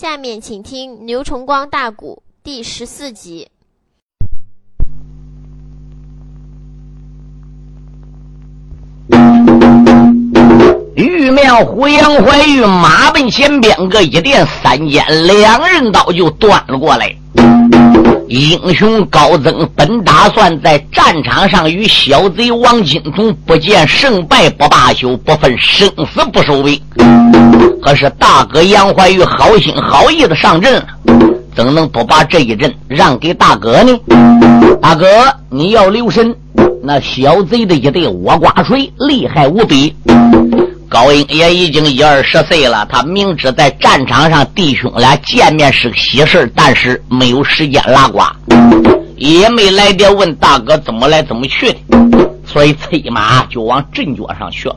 下面请听牛崇光大鼓第十四集。玉面虎杨怀玉马奔前边，个一电三尖两刃刀就端了过来。英雄高增本打算在战场上与小贼王金童不见胜败不罢休，不分生死不收兵。可是大哥杨怀玉好心好意的上阵了，怎能不把这一阵让给大哥呢？大哥，你要留神，那小贼的一对倭瓜锤厉害无比。高英也已经一二十岁了，他明知在战场上弟兄俩见面是喜事但是没有时间拉呱，也没来得问大哥怎么来怎么去。的，所以催马就往阵脚上去了。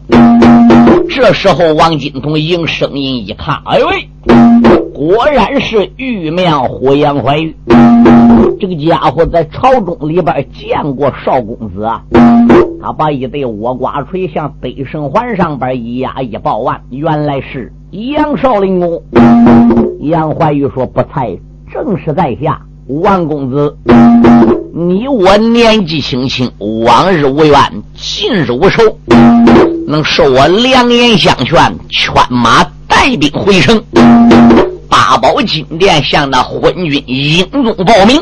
这时候，王金童应声音一看，哎喂，果然是玉面虎杨怀玉。这个家伙在朝中里边见过少公子啊！他把一对倭瓜锤向北胜环上边一压一抱腕，原来是杨少林公。杨怀玉说：“不才，正是在下王公子。你我年纪轻轻，往日无怨，近日无仇，能受我良言相劝，劝马带兵回城。”八宝金殿向那昏君英宗报名，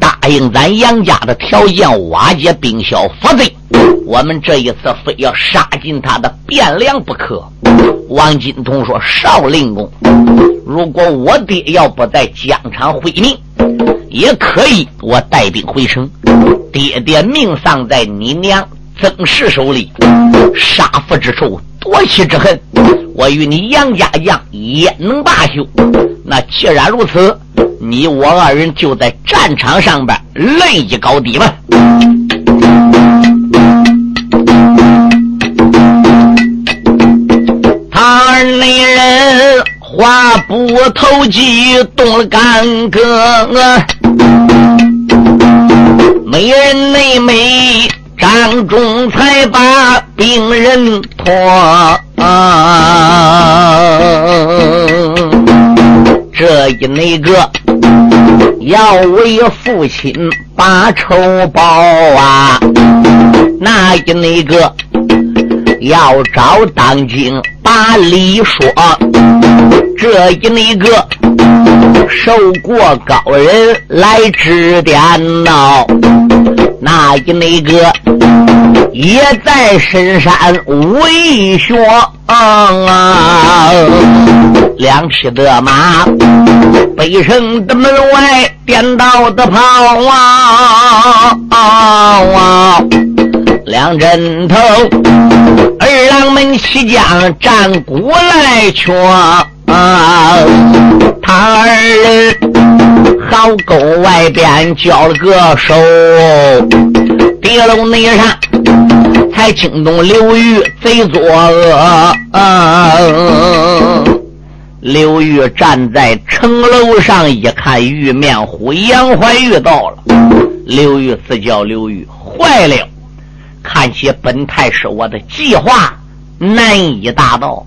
答应咱杨家的条件，瓦解兵消佛贼。我们这一次非要杀尽他的汴梁不可。王金童说：“少林公，如果我爹要不在疆场毁命，也可以我带兵回城。爹爹命丧在你娘曾氏手里，杀父之仇。”夺妻之恨，我与你杨家将也能罢休？那既然如此，你我二人就在战场上边论一高低吧。话不投机，动了干戈，美人内美。张仲才把病人拖，这一那个要为父亲把仇报啊，那一那个要找当今把理说，这一那个受过高人来指点呐。那一那个也在深山为学啊，两匹的马，北城的门外颠倒的跑啊，两阵头二郎们齐将战鼓来敲。啊，他二人好沟外边交了个手，跌楼内上才惊动刘玉贼作恶。刘玉站在城楼上一看，玉面虎杨怀玉到了。刘玉自叫刘玉，坏了！看起本太师我的计划难以达到。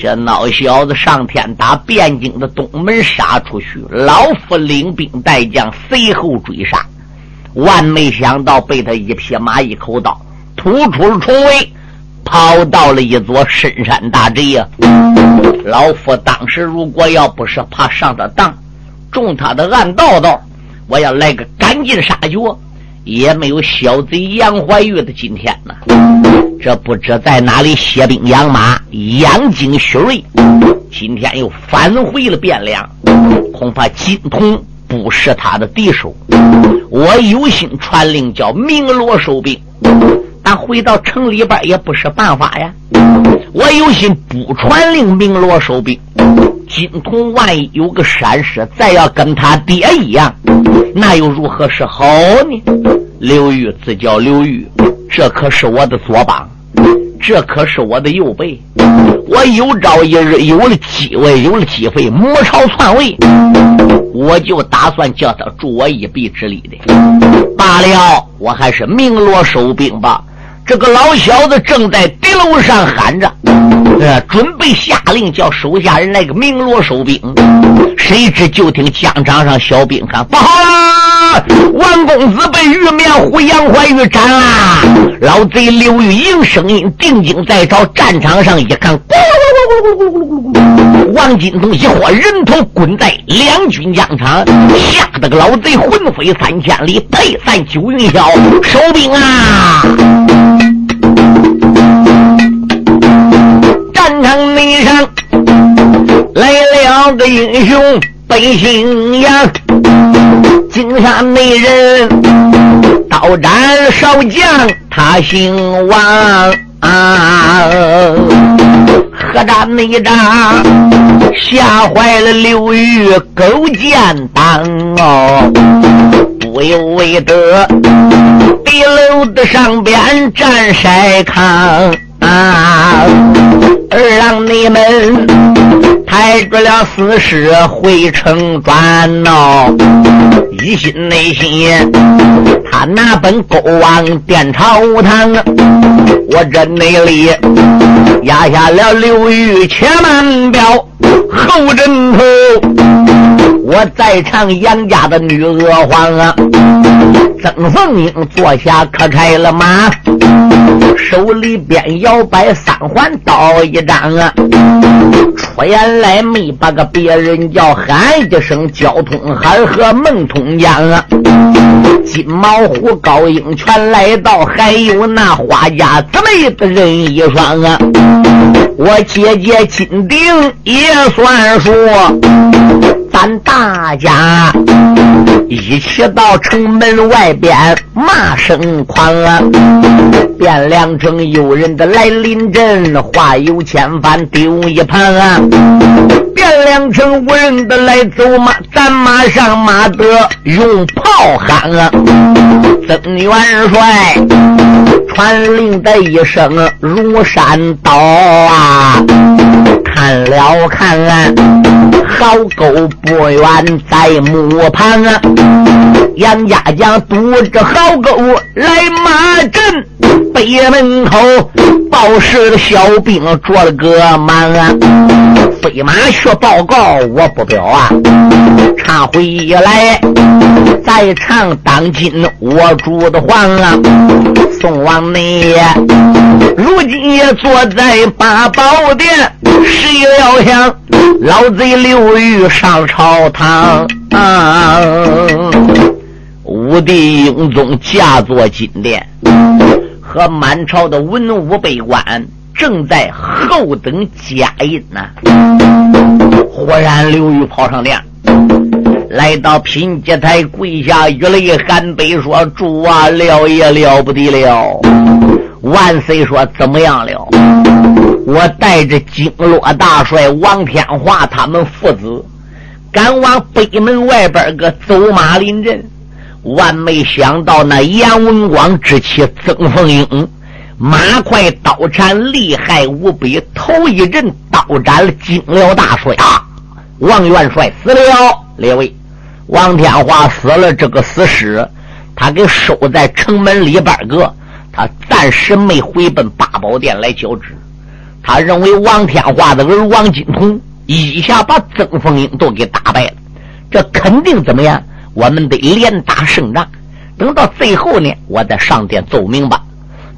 这孬小子上天打汴京的东门杀出去，老夫领兵带将随后追杀，万没想到被他一匹马一口刀突出了重围，跑到了一座深山大寨呀！老夫当时如果要不是怕上他当，中他的暗道道，我要来个赶尽杀绝。也没有小贼杨怀玉的今天呢。这不知在哪里歇兵养马，养精蓄锐。今天又返回了汴梁，恐怕金童不是他的敌手。我有心传令叫明罗收兵，但回到城里边也不是办法呀。我有心不传令明罗收兵，金童万一有个闪失，再要跟他爹一样。那又如何是好呢？刘玉自叫刘玉，这可是我的左膀，这可是我的右背。我有朝一日有了机会，有了机会，母朝篡位，我就打算叫他助我一臂之力的。罢了，我还是鸣锣收兵吧。这个老小子正在敌楼上喊着，呃，准备下令叫手下人来个鸣锣收兵。谁知就听疆场上小兵喊：“不好啦！王公子被玉面虎杨怀玉斩啦！”老贼刘玉英声音定睛在朝，战场上一看，咕王金东一伙人头滚在两军疆场，吓得个老贼魂飞三千里，退散九云霄。收兵啊！战场内上来了个英雄背信阳，金山内人刀斩少将，他姓王啊！何战内战吓坏了刘玉勾践党哦，不由为得地楼的上边站筛糠。啊！二郎你们抬着了死尸回城转哦，一心内心他拿本勾王殿朝堂，我这内里压下了刘玉且慢表后枕头，我在场杨家的女娥皇啊，曾凤英坐下可拆了马。手里边摇摆三环刀一张啊，出言来没把个别人叫喊一声交通海和孟通江啊，金毛虎高英全来到，还有那花家姊妹的人一双啊，我姐姐金鼎也算数。咱大家一起到城门外边骂声狂啊！汴梁城有人的来临阵，话有千番丢一旁啊！汴梁城无人的来走马，咱马上马得用炮喊啊！曾元帅传令的一声如山倒啊！看了看，好狗不远在木旁啊！杨家将堵着好狗来马阵，北门口报事的小兵捉了个满啊！飞马去报告，我不表啊！唱回来，在场当今我主的皇啊，宋王内，如今也坐在八宝殿，谁料想老贼刘裕上朝堂啊！武帝英宗驾坐金殿，和满朝的文武百官。正在后等佳音呐！忽然刘玉跑上殿，来到品阶台跪下，玉泪含悲说：“主啊，了也了不得了！万岁说怎么样了？我带着京洛大帅王天华他们父子，赶往北门外边个走马临阵，万没想到那杨文广之妻曾凤英。”马快刀斩，厉害无比。头一阵刀斩了金辽大帅啊！王元帅死了，列位，王天华死了，这个死尸他给收在城门里边个，他暂时没回奔八宝殿来交旨。他认为王天华的儿王金童一下把曾凤英都给打败了，这肯定怎么样？我们得连打胜仗，等到最后呢，我再上殿奏明吧。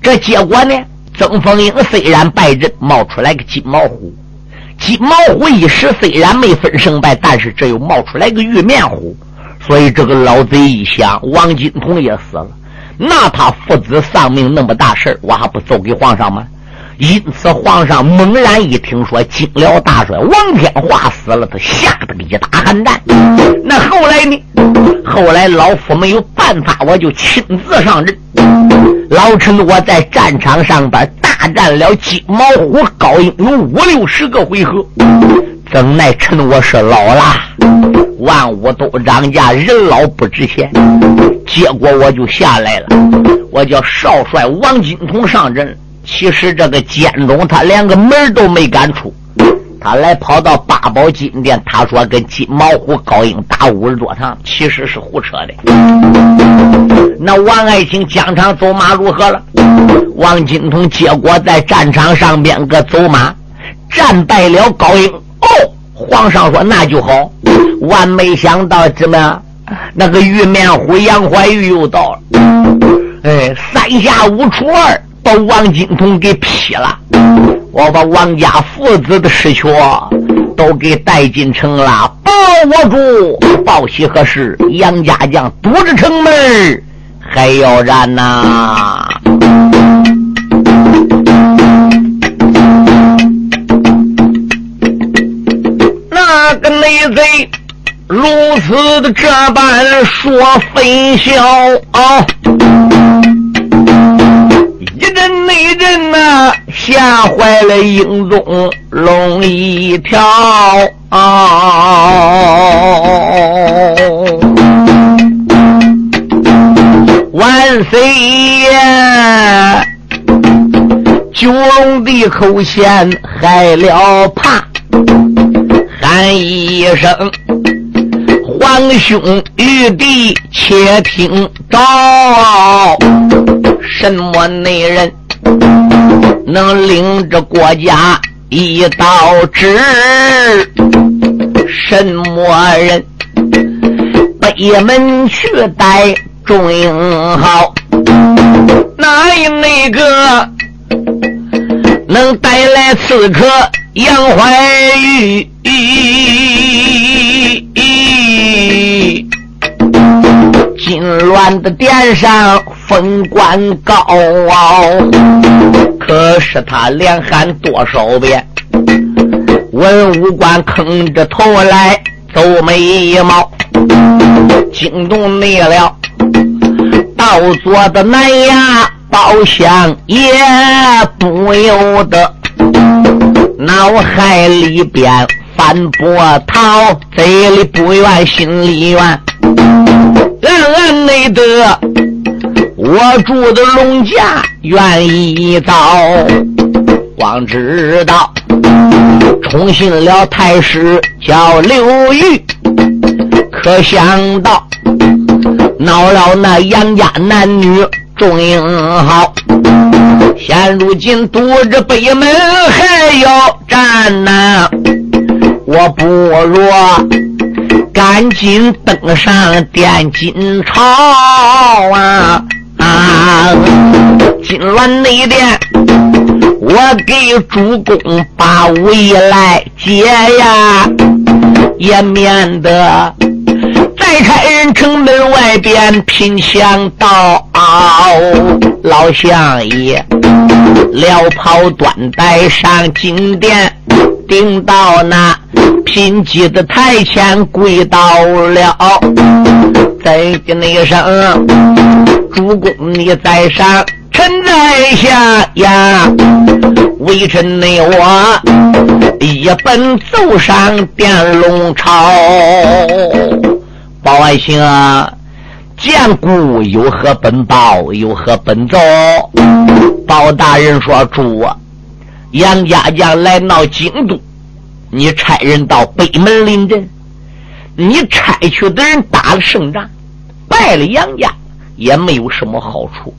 这结果呢？曾凤英虽然败阵，冒出来个金毛虎。金毛虎一时虽然没分胜败，但是这又冒出来个玉面虎。所以这个老贼一想，王金童也死了，那他父子丧命那么大事我还不奏给皇上吗？因此，皇上猛然一听说金辽大帅王天华死了，他吓得个一大寒战。那后来呢？后来老夫没有办法，我就亲自上阵。老臣我在战场上边大战了金毛虎高英有五六十个回合，怎奈趁我是老了，万物都涨价，人老不值钱，结果我就下来了。我叫少帅王金童上阵，其实这个监中他连个门都没敢出，他来跑到八宝金殿，他说跟金毛虎高英打五十多场，其实是胡扯的。那王爱卿疆场走马如何了？王金童结果在战场上边个走马，战败了高英。哦，皇上说那就好。万没想到怎么那个玉面虎杨怀玉又到了，哎，三下五除二把王金童给劈了。我把王家父子的尸壳都给带进城了，保我住！报喜何事？杨家将堵着城门，还要燃呐！那个内贼如此的这般说分晓啊！一阵内阵呐，吓坏了英宗龙一条万岁爷，九龙的口弦害了怕，喊一声：“皇兄玉帝，且听着。”什么内人能领着国家一道旨？什么人北门去带众英豪？哪一那个能带来刺客杨怀玉？金銮的殿上封官高傲，可是他连喊多少遍，文武官坑着头来皱眉毛，惊动你了。到坐的南衙包厢也不由得脑海里边翻波涛，嘴里不愿心里愿。暗暗内得，我住的龙家愿意造，光知道宠信了太师叫刘裕，可想到闹了那杨家男女众英豪，现如今堵着北门还要战呢，我不若。赶紧登上殿金朝啊！啊！金銮内殿，我给主公把围来解呀，也免得再开人城门外边拼强盗。老相爷撩袍端带上金殿。顶到那贫瘠的台前跪倒了，再跟那一声主公你在上，臣在下呀，微臣内我一本奏上殿龙朝。包爱卿啊，见故有何本报？有何本奏？包大人说：主啊。杨家将来闹京都，你差人到北门临阵，你差去的人打了胜仗，败了杨家也没有什么好处。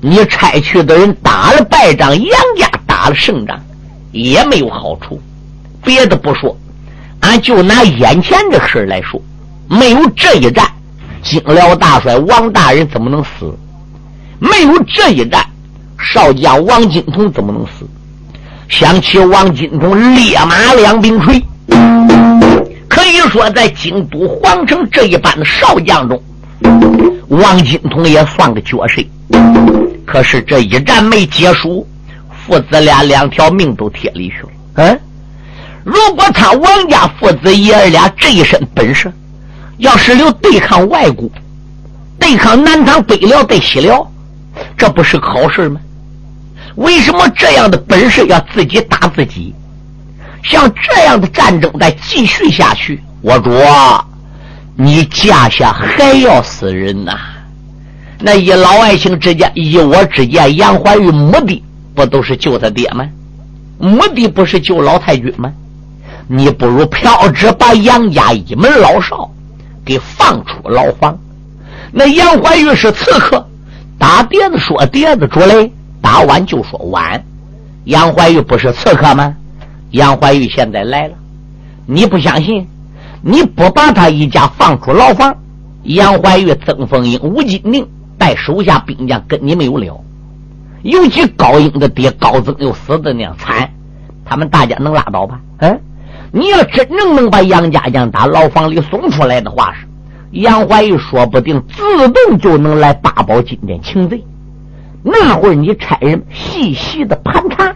你差去的人打了败仗，杨家打了胜仗也没有好处。别的不说，俺就拿眼前这事来说，没有这一战，金辽大帅王大人怎么能死？没有这一战，少将王金童怎么能死？想起王金童烈马两柄锤，可以说在京都皇城这一班的少将中，王金童也算个绝世。可是这一战没结束，父子俩两条命都贴里去了。嗯，如果他王家父子爷儿俩这一身本事，要是留对抗外国，对抗南唐北辽对西辽，这不是好事吗？为什么这样的本事要自己打自己？像这样的战争再继续下去，我主，你家下还要死人呐！那以老爱卿之见，以我之见，杨怀玉目的不都是救他爹吗？目的不是救老太君吗？你不如票旨把杨家一门老少给放出牢房。那杨怀玉是刺客，打碟子说碟子，主嘞，打碗就说碗。杨怀玉不是刺客吗？杨怀玉现在来了，你不相信？你不把他一家放出牢房，杨怀玉、曾凤英、吴金宁带手下兵将跟你没有了。尤其高英的爹高增又死的那样惨，他们大家能拉倒吧？嗯，你要真正能把杨家将打牢房里送出来的话，是杨怀玉说不定自动就能来八宝金殿请罪。那会儿你差人细细的盘查，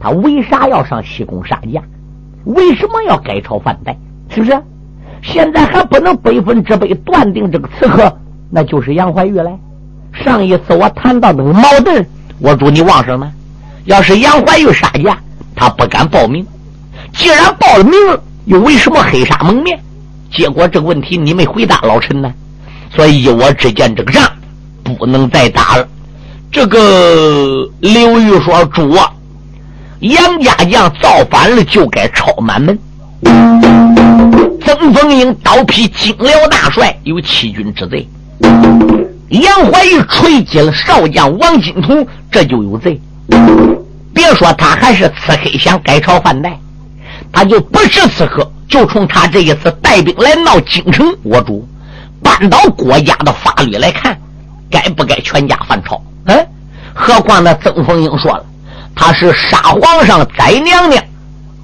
他为啥要上西宫杀驾？为什么要改朝换代？是不是？现在还不能百分之百断定这个刺客那就是杨怀玉嘞。上一次我谈到那个矛盾。我祝你忘上了。要是杨怀玉杀驾，他不敢报名。既然报了名，又为什么黑纱蒙面？结果这个问题你没回答老臣呢。所以我之见，这个仗不能再打了。这个刘玉说：“主啊，杨家将造反了，就该抄满门。”曾凤英刀劈金辽大帅，有欺君之罪。杨怀玉锤击了少将王金图，这就有罪。别说他还是刺黑想改朝换代，他就不是刺客，就冲他这一次带兵来闹京城，我主扳倒国家的法律来看，该不该全家反朝？嗯，何况那曾凤英说了，他是杀皇上宰娘娘、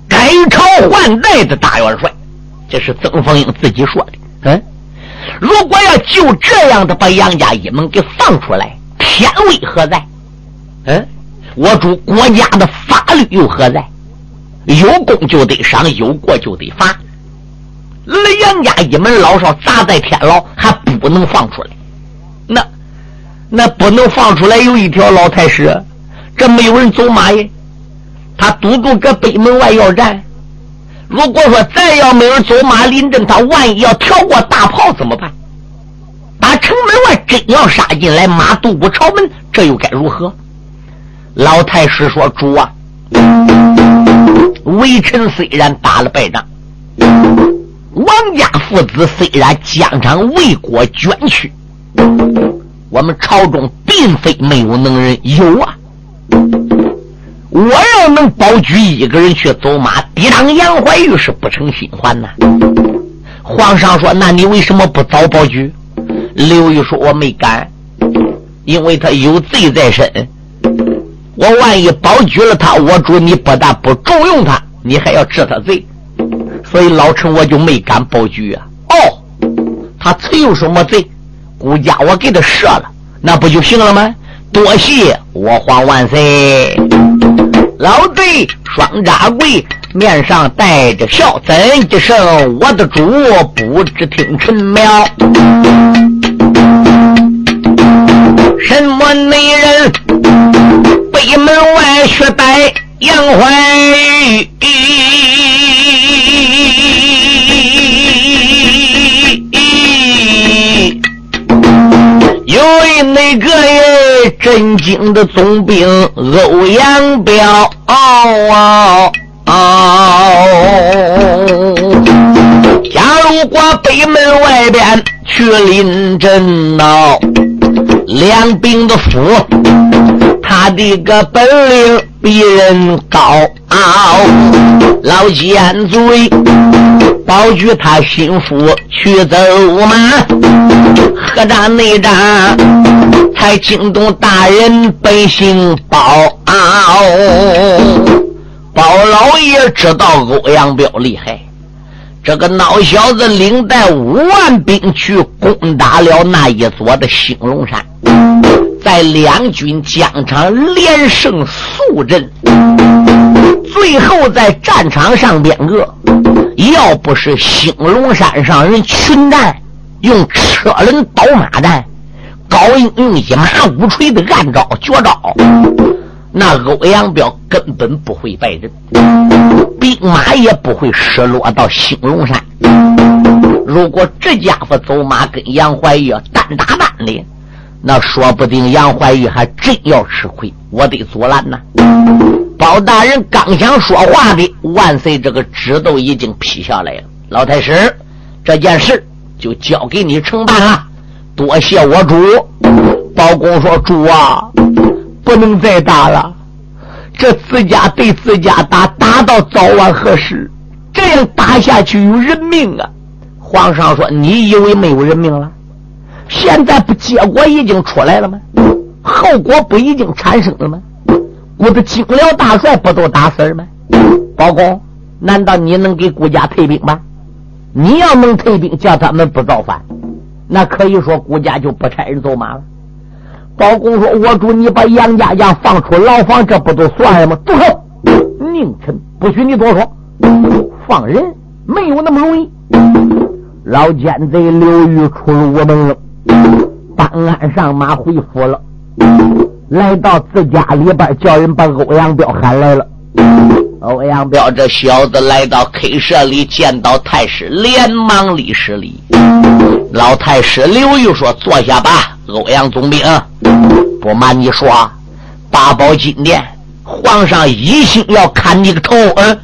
改朝换代的大元帅，这是曾凤英自己说的。嗯。如果要就这样的把杨家一门给放出来，天威何在？嗯，我主国家的法律又何在？有功就得赏，有过就得罚。那杨家一门老少砸在天牢，还不能放出来？那不能放出来，有一条老太师，这没有人走马耶，他堵住搁北门外要战。如果说再要没人走马临阵，他万一要跳过大炮怎么办？打城门外真要杀进来，马渡不朝门，这又该如何？老太师说：“主啊，微臣虽然打了败仗，王家父子虽然疆场为国捐躯，我们朝中并非没有能人，有啊。”我要能保举一个人去走马抵挡杨怀玉，是不成心欢呐。皇上说：“那你为什么不早保举？”刘玉说：“我没敢，因为他有罪在身。我万一保举了他，我主你不但不重用他，你还要治他罪，所以老臣我就没敢保举啊。哦，他曾有什么罪？顾家我给他赦了，那不就行了吗？多谢我皇万岁。”老贼双扎跪，面上带着笑，怎一声我的主不知听臣苗？什么内人？北门外雪白杨怀有位那个人震惊的总兵欧阳彪，假如过北门外边去临阵闹，两兵的夫，他的个本领比人高傲，老奸贼保举他心腹去走马。何战内战，才惊动大人本性包。包老爷知道欧阳彪厉害，这个孬小子领带五万兵去攻打了那一座的兴隆山，在两军疆场连胜数阵，最后在战场上边个，要不是兴隆山上人群战。用车轮倒马战，高英用一马五锤的暗招绝招，那欧阳彪根本不会败阵，兵马也不会失落到兴隆山。如果这家伙走马跟杨怀玉单打单的，那说不定杨怀玉还真要吃亏，我得阻拦呐。包大人刚想说话的，万岁这个旨都已经批下来了。老太师，这件事就交给你承办了。多谢我主。包公说：“主啊，不能再打了。这自家对自家打，打到早晚何时？这样打下去有人命啊！”皇上说：“你以为没有人命了？现在不结果已经出来了吗？后果不已经产生了吗？”我的精辽大帅不都打死了吗？包公，难道你能给顾家退兵吗？你要能退兵，叫他们不造反，那可以说顾家就不差人走马了。包公说：“我主，你把杨家将放出牢房，这不都算了吗？”住口！宁臣不许你多说。放人没有那么容易。老奸贼刘玉出了我门了，办案上马回府了。来到自家里边，叫人把欧阳彪喊来了。欧阳彪这小子来到 K 社里，见到太师，连忙礼施礼。老太师刘玉说：“坐下吧，欧阳总兵。不瞒你说，八宝金殿，皇上一心要砍你个头。”嗯，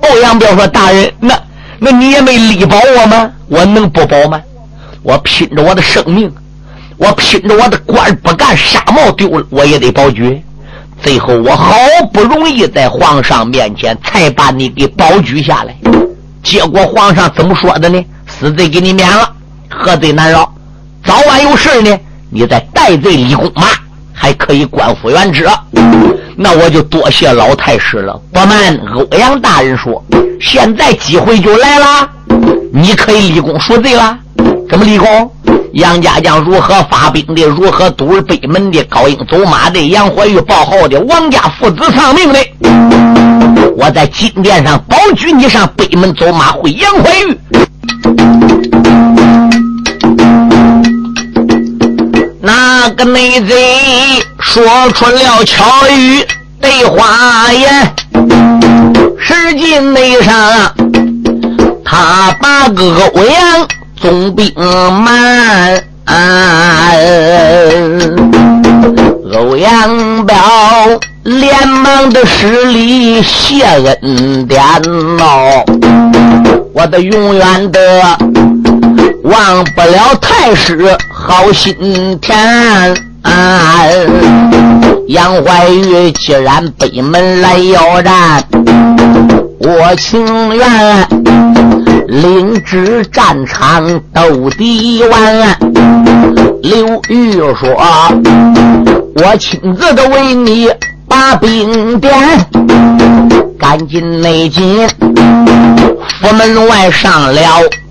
欧阳彪说：“大人，那那你也没力保我吗？我能不保吗？我拼着我的生命。”我拼着我的官不干，纱帽丢了我也得保举。最后我好不容易在皇上面前才把你给保举下来，结果皇上怎么说的呢？死罪给你免了，何罪难饶？早晚有事呢，你再戴罪立功嘛，还可以官复原职。那我就多谢老太师了。不瞒欧阳大人说，现在机会就来了，你可以立功赎罪了。怎么立功？杨家将如何发兵的？如何堵北门的？高英走马的？杨怀玉报号的？王家父子丧命的？我在金殿上保举你上北门走马会杨怀玉。那个内贼说出了巧语对话言，实际内上他把个欧阳。总兵满，欧阳彪连忙的施礼谢恩典哦，我的永远的忘不了太师好心田。杨怀玉既然北门来要战，我情愿。领旨战场斗敌完，刘玉说：“我亲自的为你把兵点，赶紧内进府门外上了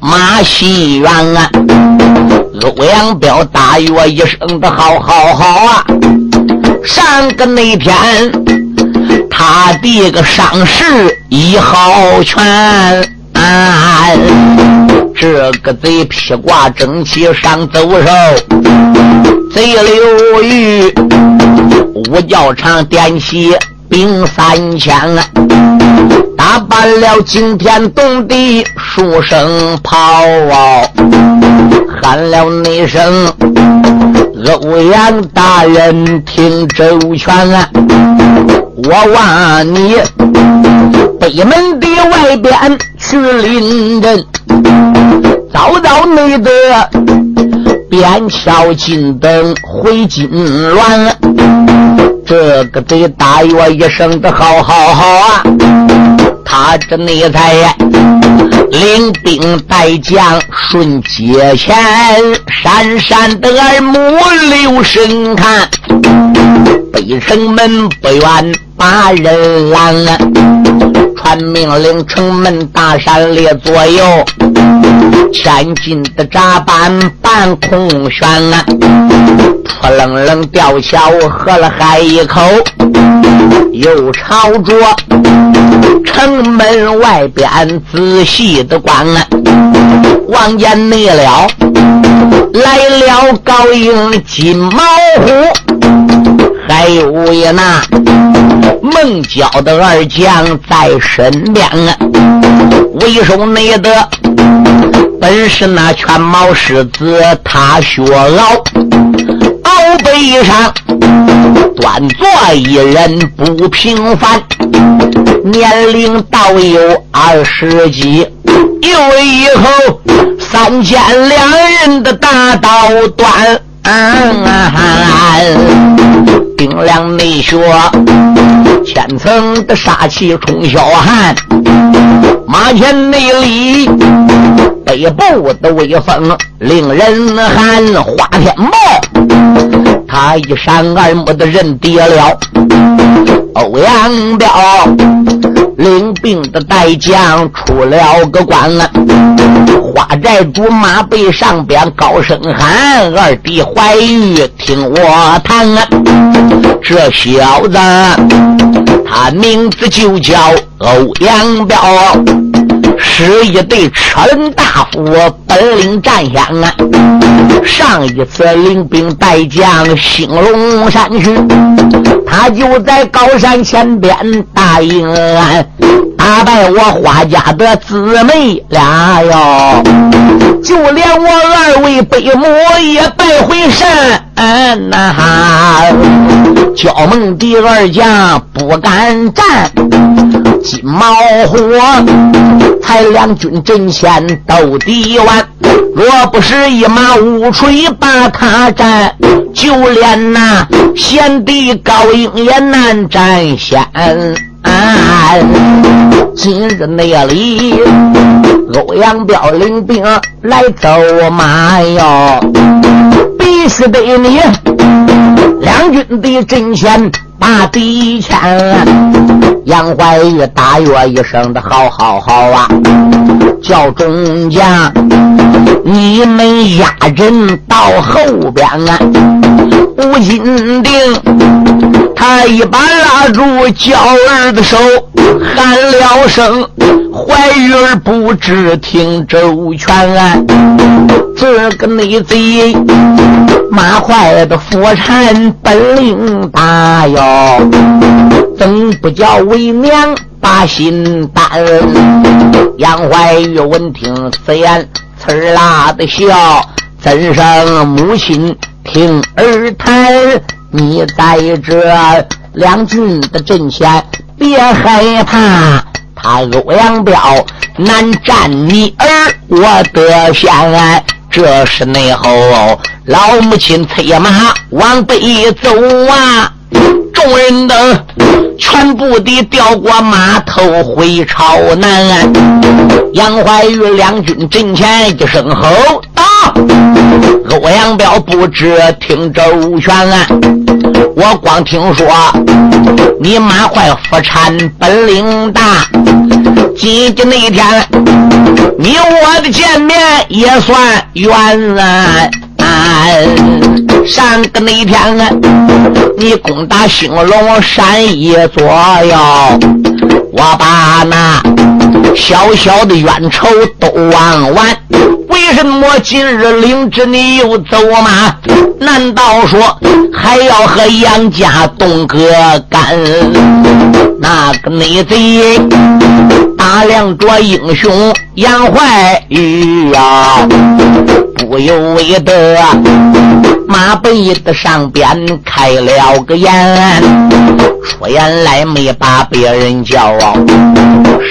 马戏园。”啊欧阳彪大约一声的：“好好好啊！”上个那天，他的个伤势一好全。这个贼披挂整齐上走手，贼刘玉五教场点起兵三千，打扮了惊天动地数声炮，喊了那声欧阳大人听周全，啊我望你北门的外边。去临阵，早早内得边敲金灯回金銮。这个得大约一声的好好好啊！他这内才领兵带将顺街前，闪闪的耳目留神看，北城门不远把人拦了。传命令，城门大山列左右，前进的闸板半空悬啊！扑棱棱吊桥，喝了海一口，又朝着城门外边仔细的观啊！望见内了，来了高英金毛虎，还有一那。孟郊的二将在身边啊，为首内的本是那犬毛狮子踏雪翱，鳌背上端坐一人不平凡，年龄倒有二十几，有以后三尖两人的大刀端。冰凉内血，千层的杀气冲霄汉。马前内里，北部的威风令人寒。花天豹，他一闪而没的人跌了。欧阳彪领兵的带将出了个关了。花寨主马背上边高声喊：“二弟怀玉，听我谈啊。这小子，他名字就叫欧阳彪，是一对车轮大夫，本领占先啊！上一次领兵带将兴隆山去，他就在高山前边答应俺。”打败我花家的姊妹俩哟，就连我二位伯母也败回山。呐哈，焦梦第二将不敢战，金毛虎才两军阵前斗敌完。若不是一马乌锤把他斩，就连那贤弟高英也难战先。今日那里，欧阳彪领兵来走马哟，必须得你两军的阵前把敌牵。杨怀玉大约一声的好好好啊，叫众将你们压阵到后边啊，吴金定。他一把拉住娇儿的手，喊了声：“怀玉儿不知听周全啊。”这个内贼马坏的夫产本领大哟，怎不叫为娘把心担？杨怀玉闻听此言，呲啦的笑，怎生母亲听儿谈？你在这两军的阵前，别害怕，他欧阳彪难战你儿，我得先。这是内后老母亲催马往北走啊，众人等全部的调过马头回朝南。杨怀玉两军阵前一声吼。欧阳彪不知听周全，我光听说你马坏夫产本领大，今天那一天你我的见面也算缘。上个那天啊，你攻打兴隆山一座哟，我把那小小的冤仇都忘完。为什么今日领着你又走吗？难道说还要和杨家东哥干？那个内贼打量着英雄杨怀玉呀，不由为得马背的上边开了个眼，说言来没把别人叫。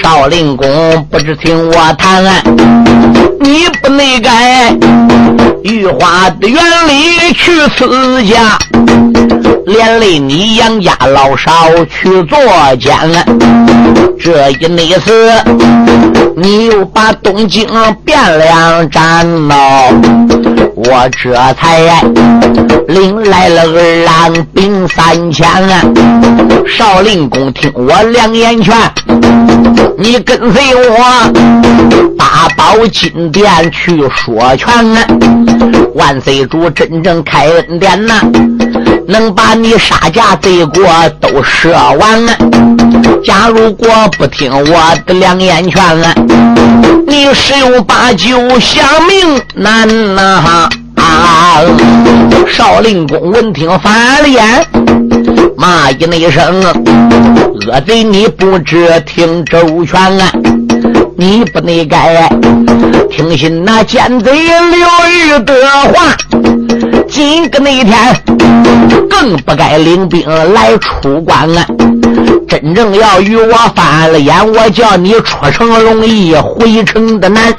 少林公不知听我谈，你不内改玉花的园里去此家，连累你杨家老少去作奸了。这一内次，你又把东京汴梁占了，我这才领来了二郎兵三千啊。少林公听我两言劝。你跟随我，八宝金殿去说全。万岁主真正开恩典呐，能把你杀家罪过都赦完。假如果不听我的两言劝，你十有八九想命难呐！啊！少林公闻听翻了眼。骂一那声，恶贼！你不知听周全啊！你不内该听信那奸贼刘玉的话。今个那一天更不该领兵来出关了！真正要与我翻了眼，我叫你出城容易，回城的难。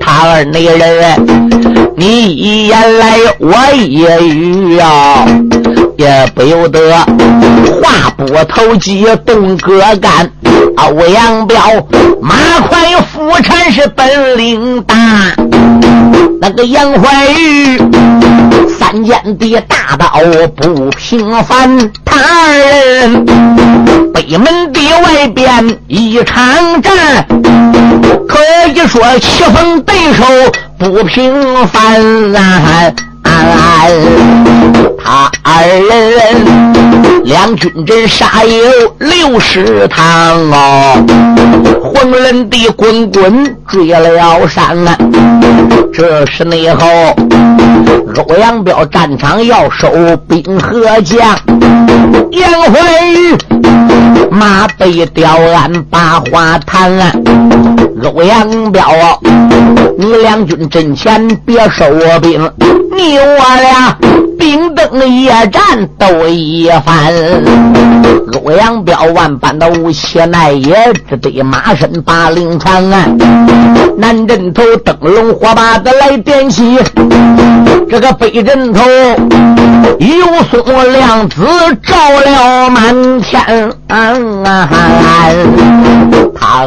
他二那人，你一言来，我一语呀，也不由得话不投机，动戈干。欧阳彪马快，夫产是本领大。那个杨怀玉三尖的大刀不平凡，他二人北门的外边一场战，可以说棋逢对手不平凡啊。他二人两军阵杀有六十趟哦，黄人的滚滚追了山。这是内后欧阳彪战场要收兵和将，杨怀玉马背吊鞍把话谈。欧阳彪，你两军阵前别收兵，你我俩兵登夜战斗一番。欧阳彪万般的无邪奈也，只得马身把令传。南阵头灯笼火把子来点起，这个北阵头有松亮子照了满天。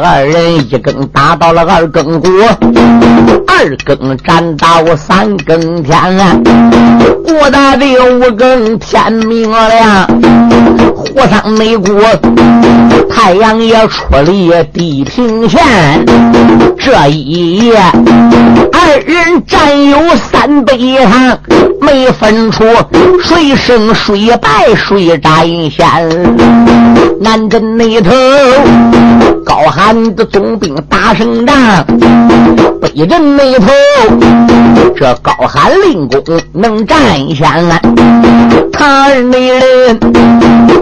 二人一更打到了二更鼓，二更战到三更天啊！过大的五更天明了，火上内鼓，太阳也出离地平线。这一夜，二人战有三百场，没分出谁胜谁败，谁占先。南镇那头高寒的总兵打胜仗，北镇那头这高寒令公能占先。他二那人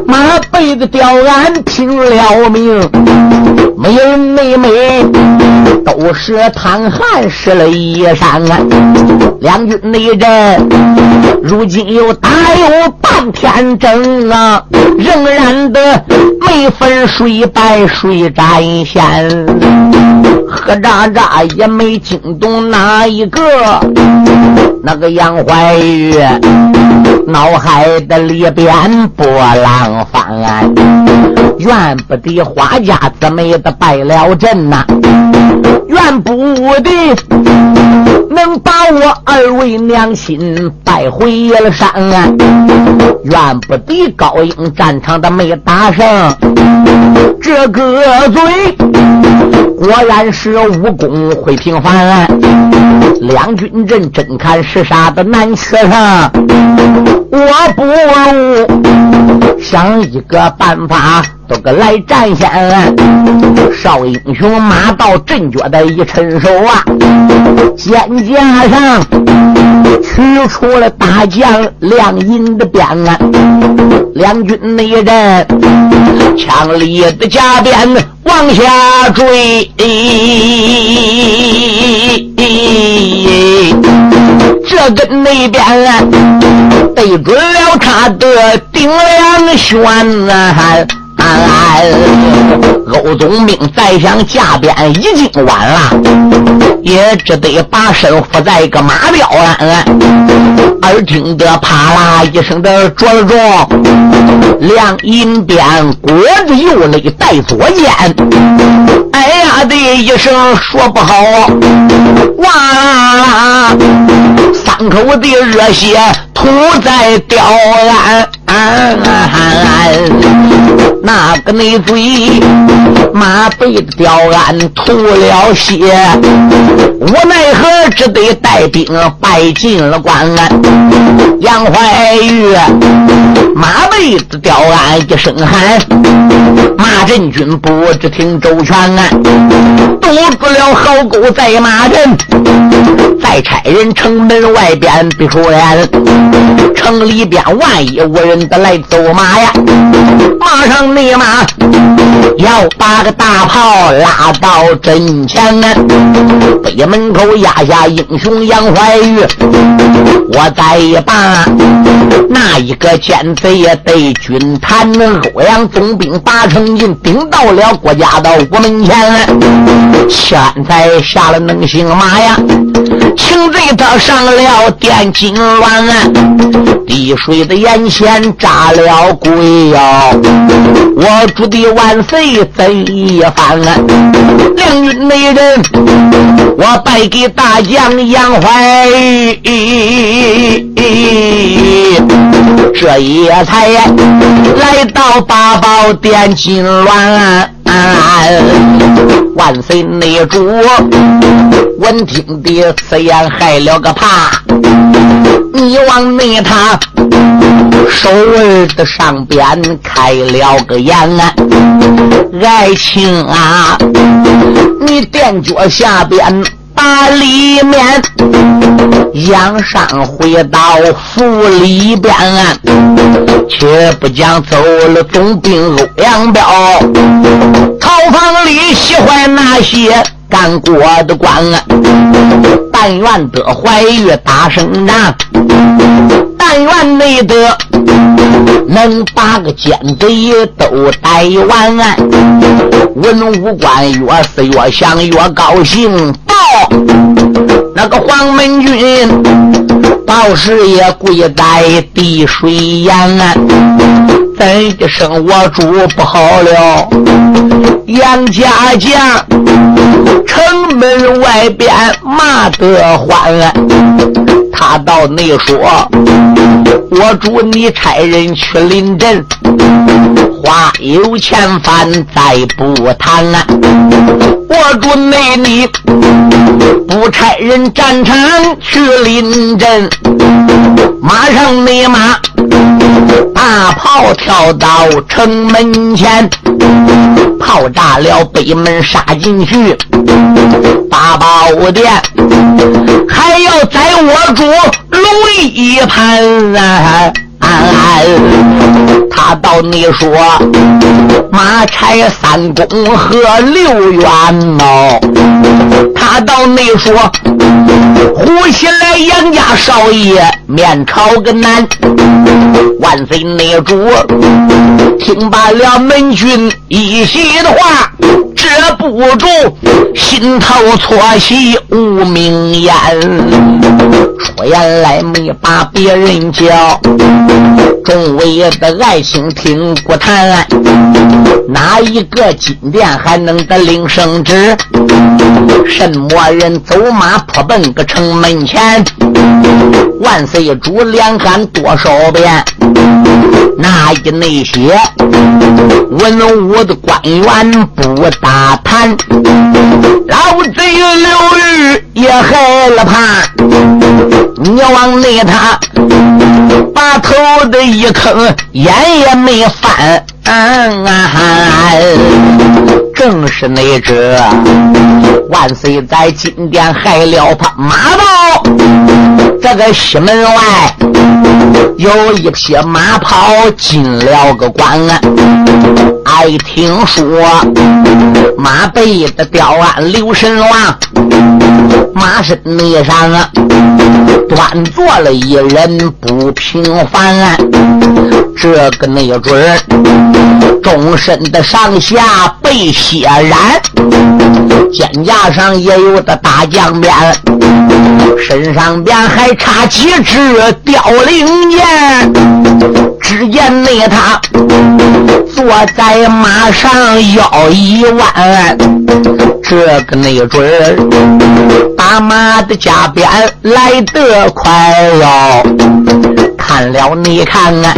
马背的吊鞍拼了命，没人没美都是淌汗湿了衣衫。两军内阵如今又打有半天整啊，仍然的。没分谁败谁占先，何渣渣也没惊动哪一个。那个杨怀玉脑海的里边波浪翻，怨不得花家姊妹的败了阵呐，怨不得能把我二位娘亲带回了山，怨不得高英战场的没打胜。这个嘴果然是武功会平凡，两军阵真看是杀的难吃上，我不如想一个办法。都个来战先，少英雄马到阵脚的一伸手啊，肩胛上取出了大将亮银的鞭啊，两军内人，枪里的甲鞭往下坠，这跟那边对准了他的顶梁轩啊。alive. 欧总兵再想驾鞭已经晚了，也只得把身伏在一个马吊鞍。耳听得啪啦一声的着了中，亮银鞭果子右肋带左肩，哎呀的一声说不好，哇！三口的热血吐在吊鞍，那个内嘴马背的吊鞍吐了血，无奈何只得带兵败进了关。杨怀玉马背的吊鞍一声喊，马阵军不知听周全，堵住了壕沟在马阵，再差人城门外。边逼出来，城里边万一无人的来走马呀，马上内马要把个大炮拉到阵前啊！北门口压下英雄杨怀玉，我再把那一个奸贼也对军坛欧阳总兵八成印顶到了国家的屋门前，现在下了能行吗呀？请贼他上了殿金銮，滴水的眼线扎了鬼哟！我主的万岁怎一番？两军内人，我拜给大将杨怀，这也才来到八宝殿金銮。万岁内主，闻听的此言害了个怕。你往内他手儿的上边开了个眼啊，爱卿啊，你垫脚下边把里面杨尚回到府里边，却不讲走了总兵欧阳彪，朝房里喜欢那些。干过的官，但愿得怀玉打胜仗，但愿没得能把个奸贼都逮完。文武官越是越想越高兴，报那个黄门军，道士也跪在地水岩。怎一声我主不好了，杨家将城门外边骂得欢，他到内说，我主你差人去临阵，话有千番再不谈，我主内你不差人战场去临阵，马上内马。大炮跳到城门前，炮炸了北门，杀进去。八宝殿还要宰我主龙一盘啊！他到你说马差三公和六员哦，他到你说胡起来杨家少爷面朝个南，万岁内主听罢了门军一席的话，遮不住心头错喜无名言，说言来没把别人叫。Thank you. 众位的爱卿听不谈，哪一个金殿还能得领圣旨？什么人走马扑奔个城门前？万岁主连喊多少遍？那一那些文武的官员不打谈，老贼刘玉也害了怕。你往内他把头的一坑，眼也没翻。正是那只万岁在金殿害了他马到这个西门外有一匹马跑进了个关，爱听说马背的吊鞍留神王，马身内上啊端坐了一人不平凡，这个没准儿终身的上下被血染，肩胛上也有的大将鞭，身上边还插几支凋零箭。只见那他坐在马上腰一弯，这个没准儿把马的加鞭来得快哟。看了你看啊，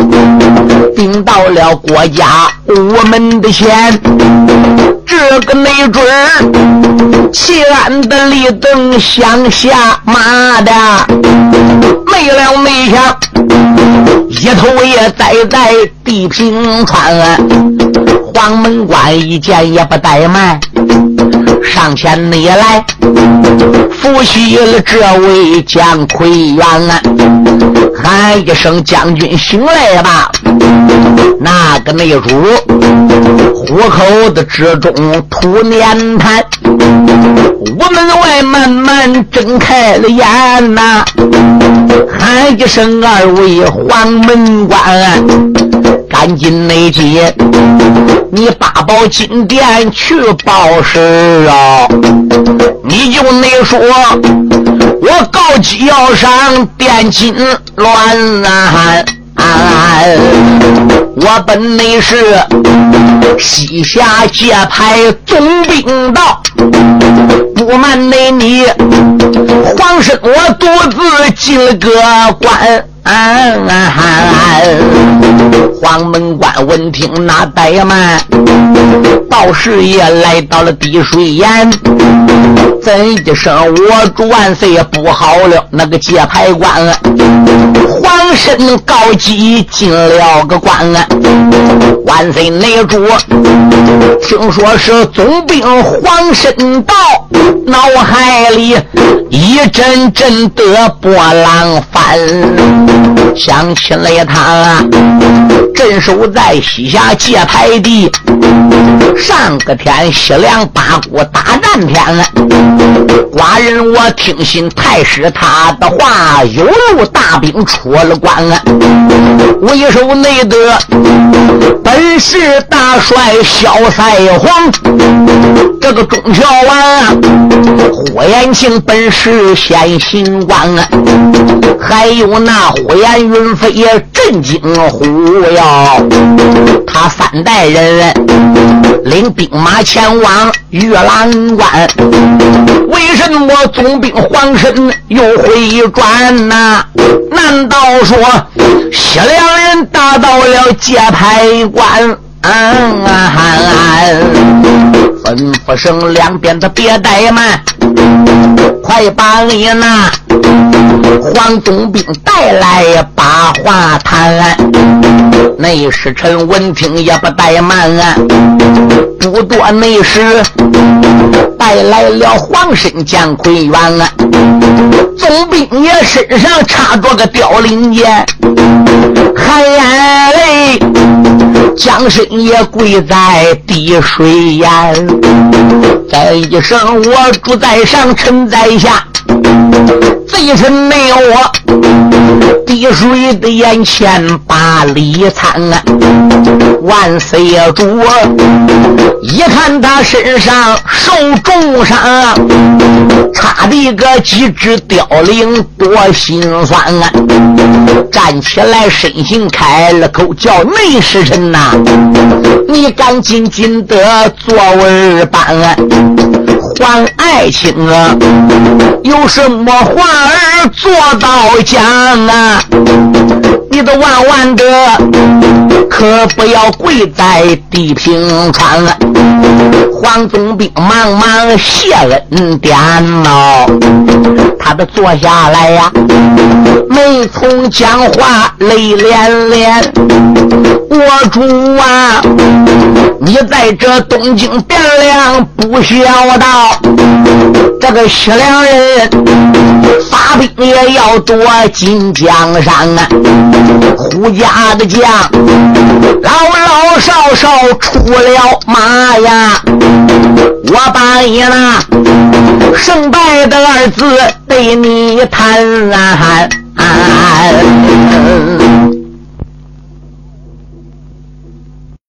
顶到了国家我们的钱，这个没准儿，齐安的立等向下妈的，没了没想，一头也栽在地平川，黄门关一见也不怠慢。上前你来，伏羲了这位姜奎元啊，喊一声将军醒来吧。那个内主虎口的之中吐念谈，屋门外慢慢睁开了眼呐，喊一声二位黄门关。赶紧内接，你八宝金殿去报事啊！你就那说，我告急要上殿金銮啊！我本内是西夏界派总兵道，不瞒内你，皇上我独自进了个关。啊黄门关闻听那怠慢，道士爷来到了滴水岩。怎一声我主万岁不好了，那个界牌关，皇身高级进了个关。万岁内主，听说是总兵黄身道，脑海里一阵阵的波浪翻。想起了他镇守在西夏界牌地，上个天西凉八股大战天了，寡人我听信太师他的话，有路大兵出了关，为首内得本是大帅萧赛皇，这个中条啊，火延庆本是先行官，还有那火延。云飞震惊呼哟，他三代人领兵马前往玉兰关，为什么总兵黄身又回转呐？难道说西凉人打到了界牌关？吩咐声两边的别怠慢，快把你那黄总兵带来把话谈。内侍臣闻听也不怠慢啊，不多内侍带来了黄身姜奎元啊，总兵爷身上插着个凋零剑，含眼泪。江身也跪在滴水岩，再一声我主在上，臣在下。贼臣没有我，滴水的眼前把礼参。万岁主，一看他身上受重伤，差的个几只凋零，多心酸啊！站起来，身形开了口，叫内侍臣呐，你赶紧紧的坐稳班。还爱卿啊，有什么话儿做到讲啊？你都万万的，可不要跪在地平川了！黄总兵忙忙谢恩典喽，他的坐下来呀，没从讲话泪连连。我主啊，你在这东京汴梁不孝道，这个西凉人发兵也要夺金江山啊！胡家的将老老少少出了马呀，我把你那，胜败的二字对你谈。